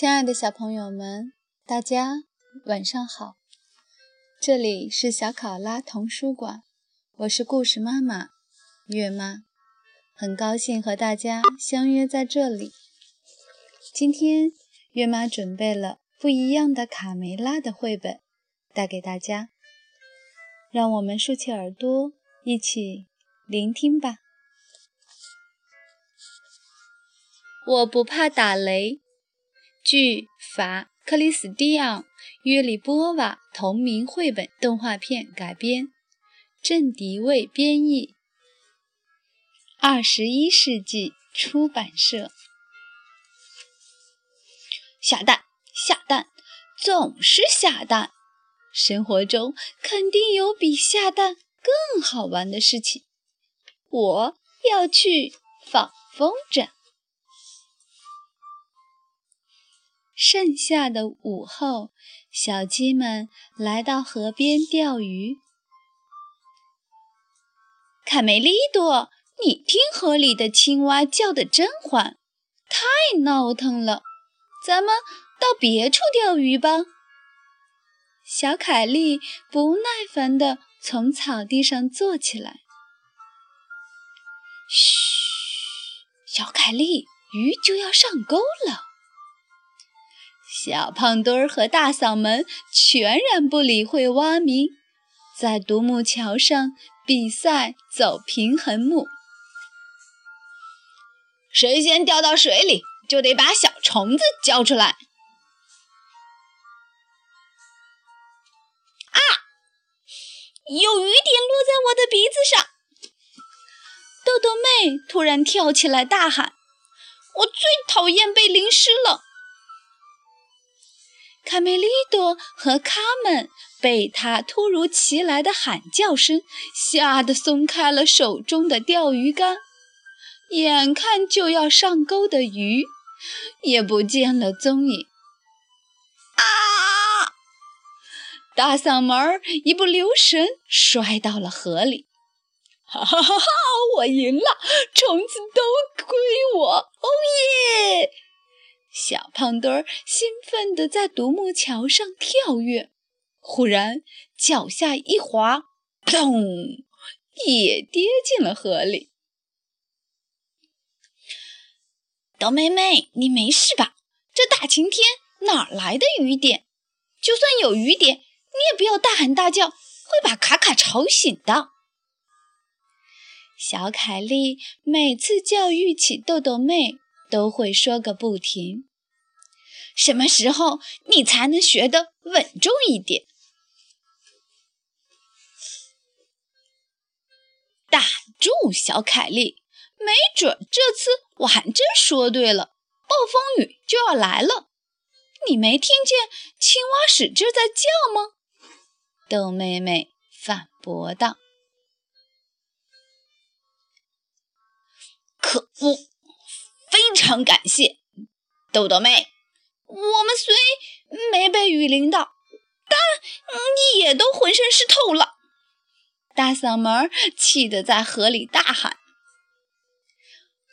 亲爱的小朋友们，大家晚上好！这里是小考拉童书馆，我是故事妈妈月妈，很高兴和大家相约在这里。今天月妈准备了不一样的卡梅拉的绘本，带给大家，让我们竖起耳朵，一起聆听吧。我不怕打雷。据法克里斯蒂昂·约里波瓦同名绘本动画片改编，郑迪卫编译，二十一世纪出版社。下蛋，下蛋，总是下蛋。生活中肯定有比下蛋更好玩的事情。我要去放风筝。盛夏的午后，小鸡们来到河边钓鱼。卡梅利多，你听河里的青蛙叫得真欢，太闹腾了。咱们到别处钓鱼吧。小凯莉不耐烦地从草地上坐起来。嘘，小凯莉，鱼就要上钩了。小胖墩儿和大嗓门全然不理会蛙鸣，在独木桥上比赛走平衡木。谁先掉到水里，就得把小虫子交出来。啊！有雨点落在我的鼻子上。豆豆妹突然跳起来大喊：“我最讨厌被淋湿了！”卡梅利多和卡门被他突如其来的喊叫声吓得松开了手中的钓鱼竿，眼看就要上钩的鱼也不见了踪影。啊！大嗓门儿一不留神摔到了河里。哈哈哈哈！我赢了，虫子都归我！哦耶！小胖墩儿兴奋地在独木桥上跳跃，忽然脚下一滑，咚，也跌进了河里。豆妹妹，你没事吧？这大晴天哪来的雨点？就算有雨点，你也不要大喊大叫，会把卡卡吵醒的。小凯莉每次教育起豆豆妹。都会说个不停。什么时候你才能学得稳重一点？打住，小凯莉，没准这次我还真说对了，暴风雨就要来了。你没听见青蛙使劲在叫吗？豆妹妹反驳道。可恶！非常感谢，豆豆妹。我们虽没被雨淋到，但也都浑身湿透了。大嗓门气得在河里大喊。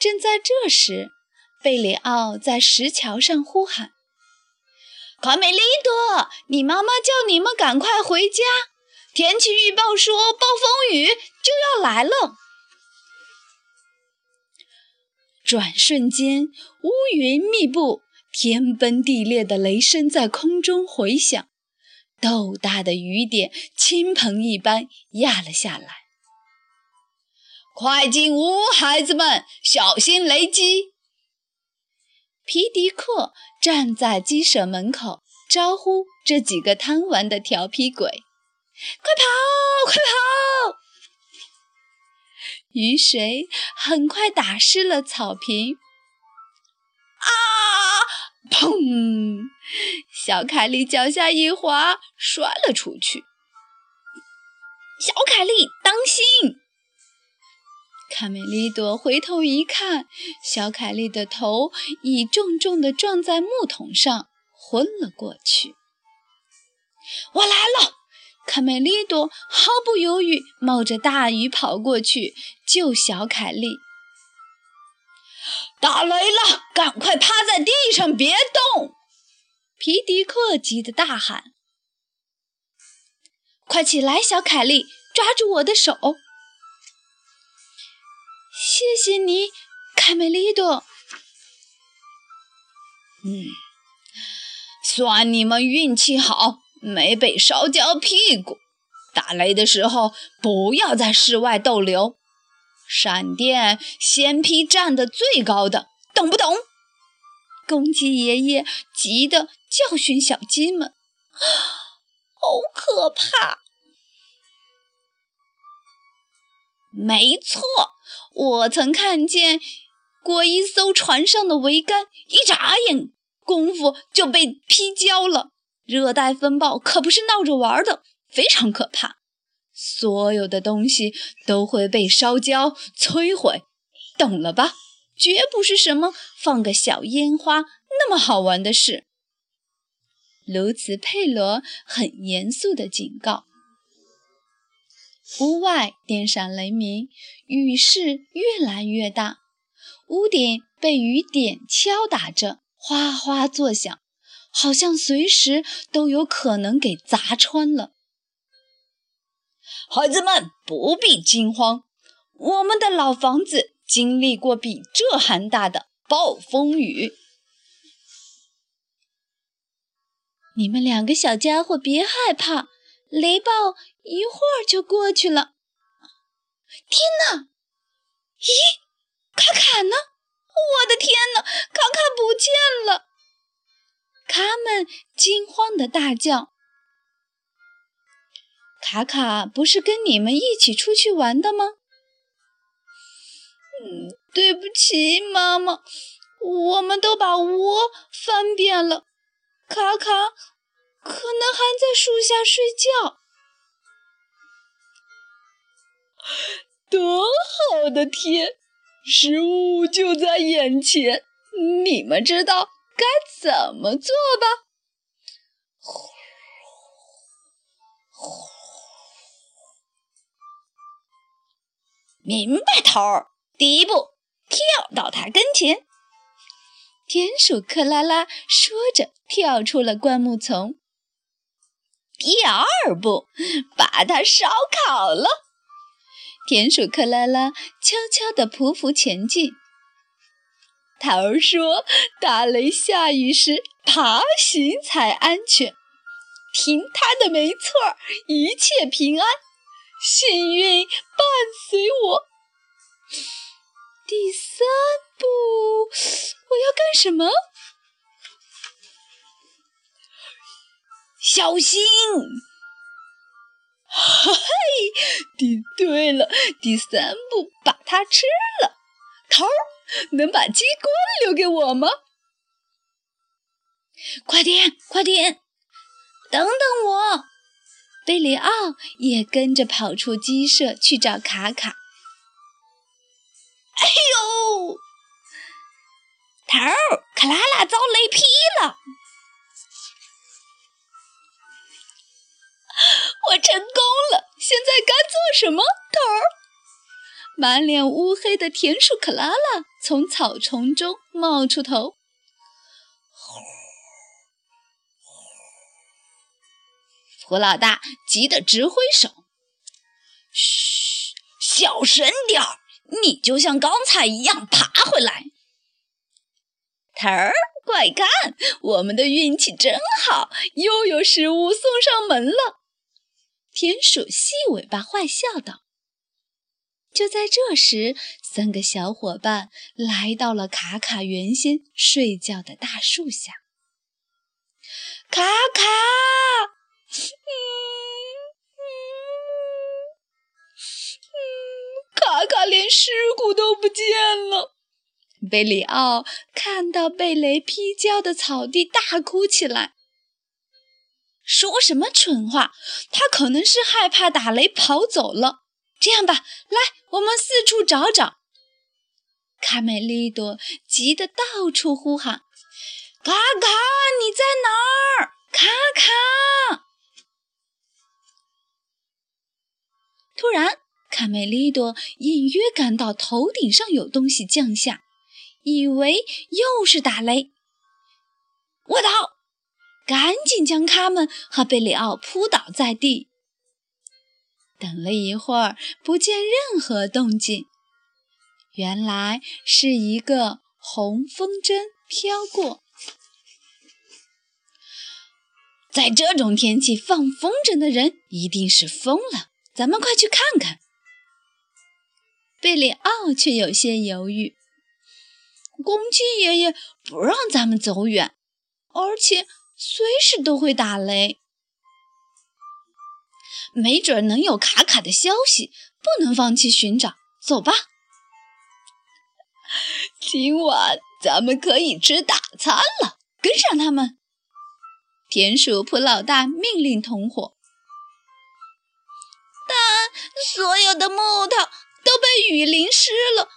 正在这时，贝里奥在石桥上呼喊：“卡梅利多，你妈妈叫你们赶快回家，天气预报说暴风雨就要来了。”转瞬间，乌云密布，天崩地裂的雷声在空中回响，豆大的雨点倾盆一般压了下来。快进屋，孩子们，小心雷击！皮迪克站在鸡舍门口，招呼这几个贪玩的调皮鬼：“快跑，快跑！”雨水很快打湿了草坪。啊！砰！小凯莉脚下一滑，摔了出去。小凯莉，当心！卡梅利多回头一看，小凯莉的头已重重地撞在木桶上，昏了过去。我来了！卡梅利多毫不犹豫，冒着大雨跑过去救小凯莉。打雷了，赶快趴在地上别动！皮迪克急得大喊：“快起来，小凯莉，抓住我的手！”谢谢你，卡梅利多。嗯，算你们运气好，没被烧焦屁股。打雷的时候，不要在室外逗留。闪电先劈站得最高的，懂不懂？公鸡爷爷急得教训小鸡们：“ 好可怕！”没错，我曾看见过一艘船上的桅杆，一眨眼功夫就被劈焦了。热带风暴可不是闹着玩的，非常可怕。所有的东西都会被烧焦、摧毁，懂了吧？绝不是什么放个小烟花那么好玩的事。卢茨佩罗很严肃地警告。屋外电闪雷鸣，雨势越来越大，屋顶被雨点敲打着，哗哗作响，好像随时都有可能给砸穿了。孩子们不必惊慌，我们的老房子经历过比这还大的暴风雨。你们两个小家伙别害怕。雷暴一会儿就过去了。天哪！咦，卡卡呢？我的天哪，卡卡不见了！卡们惊慌地大叫：“卡卡不是跟你们一起出去玩的吗？”嗯，对不起，妈妈，我们都把窝翻遍了，卡卡。可能还在树下睡觉。多好的天，食物就在眼前，你们知道该怎么做吧？明白，头儿。第一步，跳到他跟前。田鼠克拉拉说着，跳出了灌木丛。第二步，把它烧烤了。田鼠克拉拉悄悄地匍匐前进。头儿说：“打雷下雨时，爬行才安全。”听他的没错，一切平安，幸运伴随我。第三步，我要干什么？小心！嘿，对对了，第三步把它吃了。头儿，能把鸡冠留给我吗？快点，快点！等等我！贝里奥也跟着跑出鸡舍去找卡卡。哎呦！头儿，克拉拉遭雷劈了！我成功了，现在该做什么？头儿，满脸乌黑的田鼠克拉拉从草丛中冒出头。胡老大急得直挥手：“嘘，小声点儿！你就像刚才一样爬回来。”头儿，快看，我们的运气真好，又有食物送上门了。田鼠细尾巴坏笑道：“就在这时，三个小伙伴来到了卡卡原先睡觉的大树下。卡卡，卡卡连尸骨都不见了。”贝里奥看到被雷劈焦的草地，大哭起来。说什么蠢话！他可能是害怕打雷跑走了。这样吧，来，我们四处找找。卡梅利多急得到处呼喊：“卡卡，你在哪儿？卡卡！”突然，卡梅利多隐约感到头顶上有东西降下，以为又是打雷。卧倒！赶紧将卡门和贝里奥扑倒在地。等了一会儿，不见任何动静，原来是一个红风筝飘过。在这种天气放风筝的人一定是疯了，咱们快去看看。贝里奥却有些犹豫。公鸡爷爷不让咱们走远，而且随时都会打雷，没准能有卡卡的消息，不能放弃寻找。走吧，今晚咱们可以吃大餐了。跟上他们。田鼠普老大命令同伙，所有的木头都被雨淋湿了，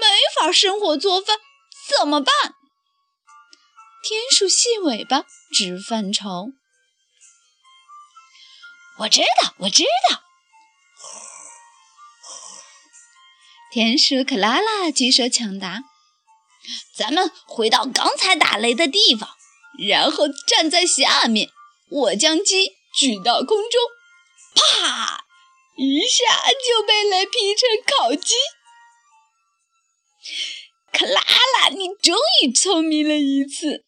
没法生火做饭。怎么办？田鼠细尾巴直犯愁。我知道，我知道。田鼠克拉拉举手抢答：“咱们回到刚才打雷的地方，然后站在下面，我将鸡举到空中，啪，一下就被雷劈成烤鸡。”克拉拉，你终于聪明了一次。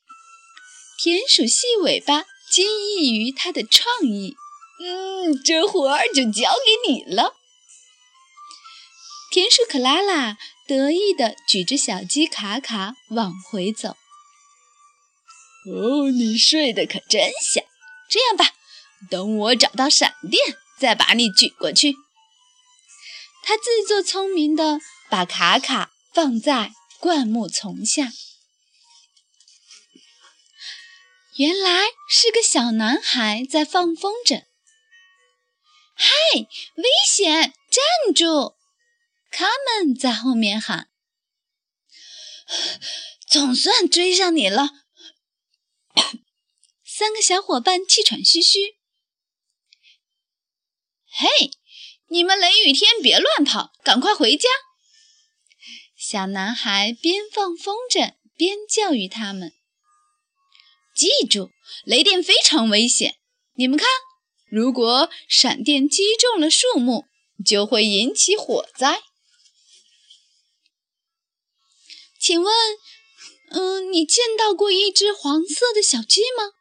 田鼠细尾巴惊异于他的创意。嗯，这活儿就交给你了。田鼠克拉拉得意地举着小鸡卡卡往回走。哦，你睡得可真香。这样吧，等我找到闪电，再把你举过去。他自作聪明地把卡卡放在。灌木丛下，原来是个小男孩在放风筝。嗨，危险！站住！卡门在后面喊：“总算追上你了。”三个小伙伴气喘吁吁。嘿，你们雷雨天别乱跑，赶快回家！小男孩边放风筝边教育他们：“记住，雷电非常危险。你们看，如果闪电击中了树木，就会引起火灾。请问，嗯，你见到过一只黄色的小鸡吗？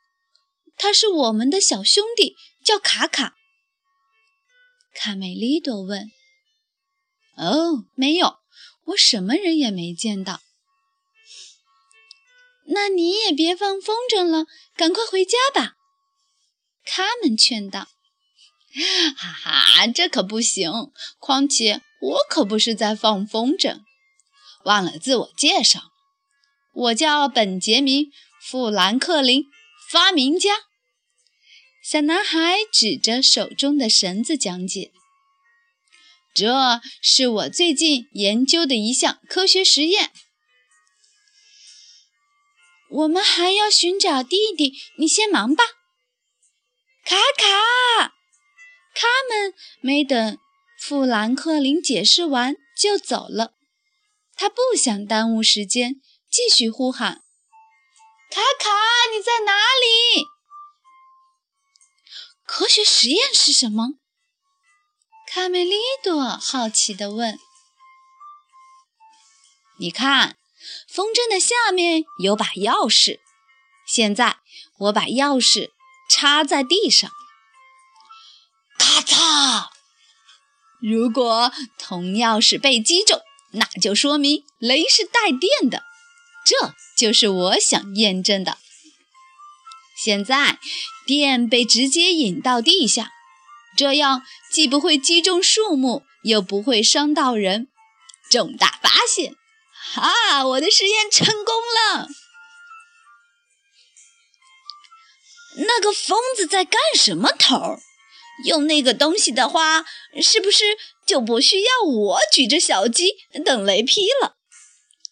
它是我们的小兄弟，叫卡卡。”卡梅利多问。“哦，没有。”我什么人也没见到，那你也别放风筝了，赶快回家吧。卡门劝道：“哈哈，这可不行！况且我可不是在放风筝。忘了自我介绍，我叫本杰明·富兰克林，发明家。”小男孩指着手中的绳子讲解。这是我最近研究的一项科学实验。我们还要寻找弟弟，你先忙吧。卡卡，他们没等富兰克林解释完就走了。他不想耽误时间，继续呼喊：“卡卡，你在哪里？”科学实验是什么？卡梅利多好奇地问：“你看，风筝的下面有把钥匙。现在我把钥匙插在地上，咔嚓！如果铜钥匙被击中，那就说明雷是带电的。这就是我想验证的。现在电被直接引到地下。”这样既不会击中树木，又不会伤到人，重大发现！哈，我的实验成功了。那个疯子在干什么头？用那个东西的话，是不是就不需要我举着小鸡等雷劈了？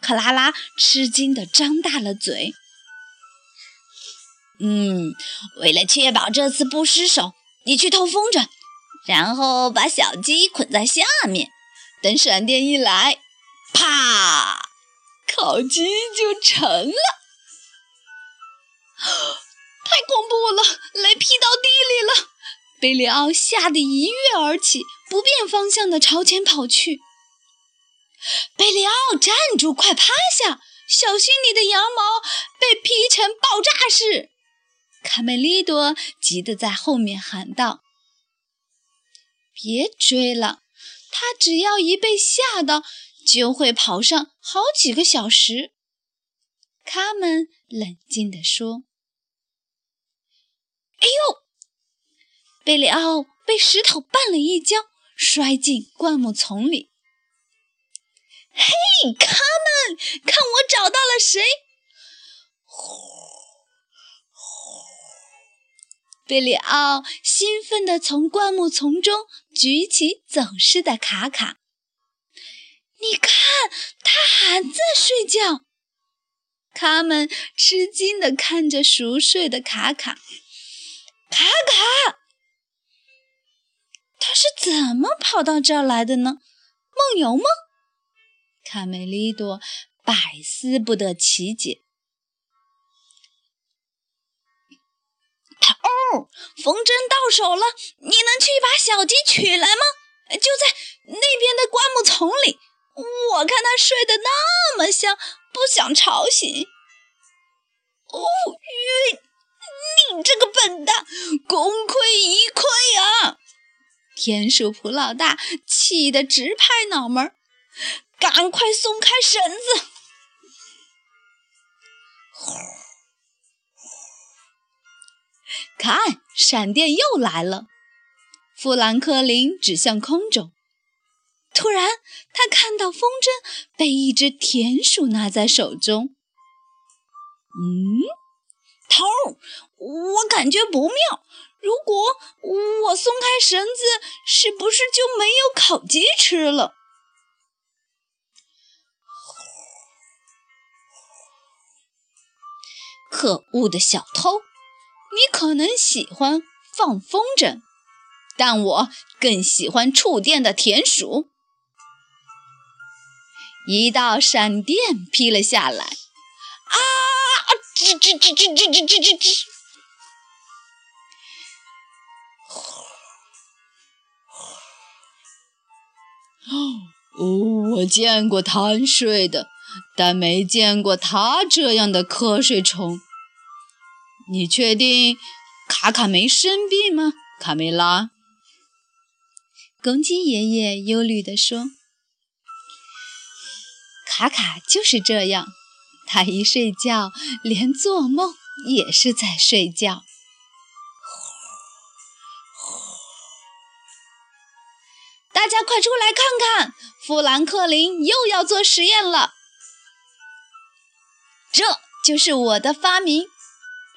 克拉拉吃惊地张大了嘴。嗯，为了确保这次不失手。你去偷风筝，然后把小鸡捆在下面，等闪电一来，啪，烤鸡就成了。太恐怖了！雷劈到地里了！贝里奥吓得一跃而起，不变方向地朝前跑去。贝里奥，站住！快趴下！小心你的羊毛被劈成爆炸式！卡梅利多急得在后面喊道：“别追了，他只要一被吓到，就会跑上好几个小时。”卡门冷静地说：“哎呦！”贝里奥被石头绊了一跤，摔进灌木丛里。嘿，卡门，看我找到了谁！呼贝里奥兴奋地从灌木丛中举起走失的卡卡。你看，他还在睡觉。卡门吃惊地看着熟睡的卡卡。卡卡，他是怎么跑到这儿来的呢？梦游吗？卡梅利多百思不得其解。缝针到手了，你能去把小鸡取来吗？就在那边的灌木丛里。我看他睡得那么香，不想吵醒。哦，晕！你这个笨蛋，功亏一篑啊！田鼠普老大气得直拍脑门。赶快松开绳子！看，闪电又来了。富兰克林指向空中，突然他看到风筝被一只田鼠拿在手中。嗯，头儿，我感觉不妙。如果我松开绳子，是不是就没有烤鸡吃了？可恶的小偷！你可能喜欢放风筝，但我更喜欢触电的田鼠。一道闪电劈了下来，啊！吱吱吱吱吱吱吱吱吱！哦，我见过贪睡的。但没见过他这样的瞌睡虫。你确定卡卡没生病吗，卡梅拉？公鸡爷爷忧虑地说：“卡卡就是这样，他一睡觉，连做梦也是在睡觉。”大家快出来看看，富兰克林又要做实验了。这就是我的发明——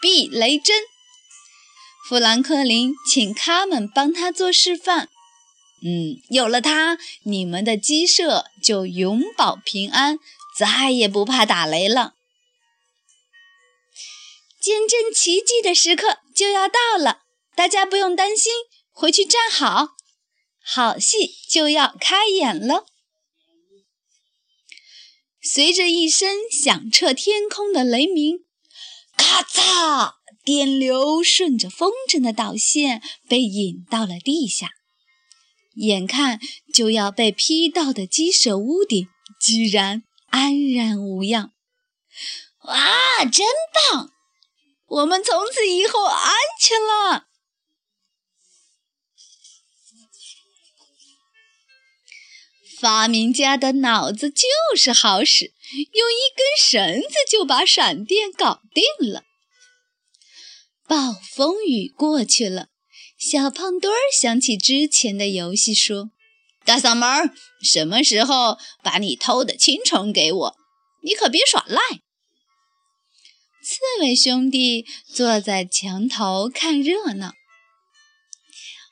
避雷针。富兰克林请他们帮他做示范。嗯，有了它，你们的鸡舍就永保平安，再也不怕打雷了。见证奇迹的时刻就要到了，大家不用担心，回去站好，好戏就要开演了。随着一声响彻天空的雷鸣，咔嚓！电流顺着风筝的导线被引到了地下。眼看就要被劈到的鸡舍屋顶，居然安然无恙。哇，真棒！我们从此以后安全了。发明家的脑子就是好使，用一根绳子就把闪电搞定了。暴风雨过去了，小胖墩儿想起之前的游戏，说：“大嗓门，什么时候把你偷的青虫给我？你可别耍赖。”刺猬兄弟坐在墙头看热闹。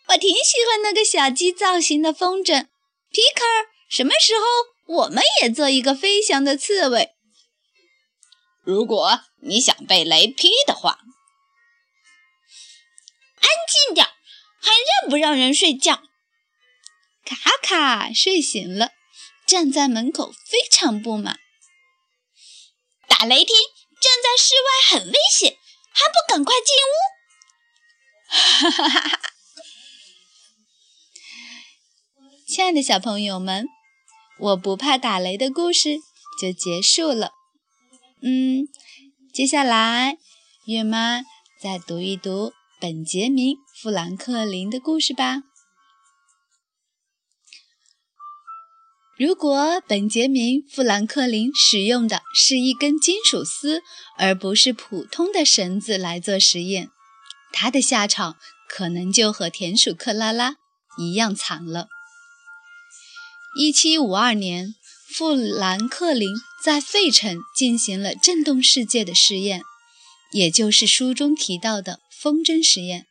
我挺喜欢那个小鸡造型的风筝，皮克儿。什么时候我们也做一个飞翔的刺猬？如果你想被雷劈的话，安静点，还让不让人睡觉？卡卡睡醒了，站在门口非常不满。打雷霆，站在室外很危险，还不赶快进屋？哈哈哈哈！亲爱的小朋友们，我不怕打雷的故事就结束了。嗯，接下来月妈再读一读本杰明·富兰克林的故事吧。如果本杰明·富兰克林使用的是一根金属丝，而不是普通的绳子来做实验，他的下场可能就和田鼠克拉拉一样惨了。1752年，富兰克林在费城进行了震动世界的试验，也就是书中提到的风筝实验，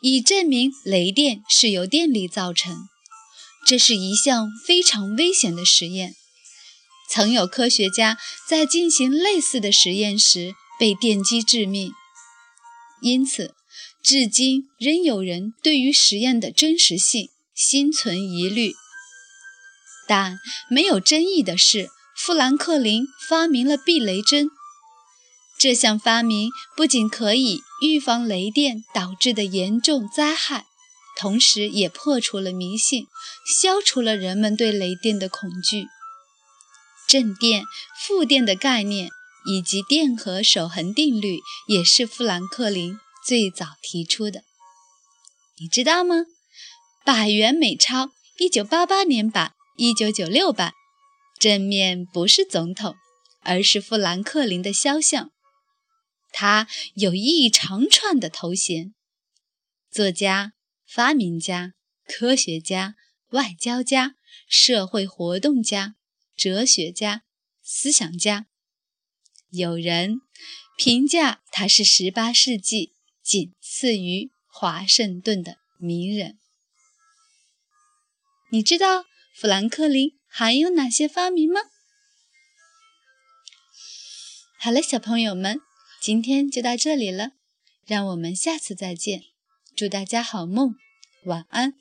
以证明雷电是由电力造成。这是一项非常危险的实验，曾有科学家在进行类似的实验时被电击致命，因此，至今仍有人对于实验的真实性心存疑虑。但没有争议的是，富兰克林发明了避雷针。这项发明不仅可以预防雷电导致的严重灾害。同时，也破除了迷信，消除了人们对雷电的恐惧。正电、负电的概念以及电荷守恒定律也是富兰克林最早提出的。你知道吗？百元美钞1988年版、1996版，正面不是总统，而是富兰克林的肖像。他有一长串的头衔：作家。发明家、科学家、外交家、社会活动家、哲学家、思想家，有人评价他是18世纪仅次于华盛顿的名人。你知道富兰克林还有哪些发明吗？好了，小朋友们，今天就到这里了，让我们下次再见。祝大家好梦，晚安。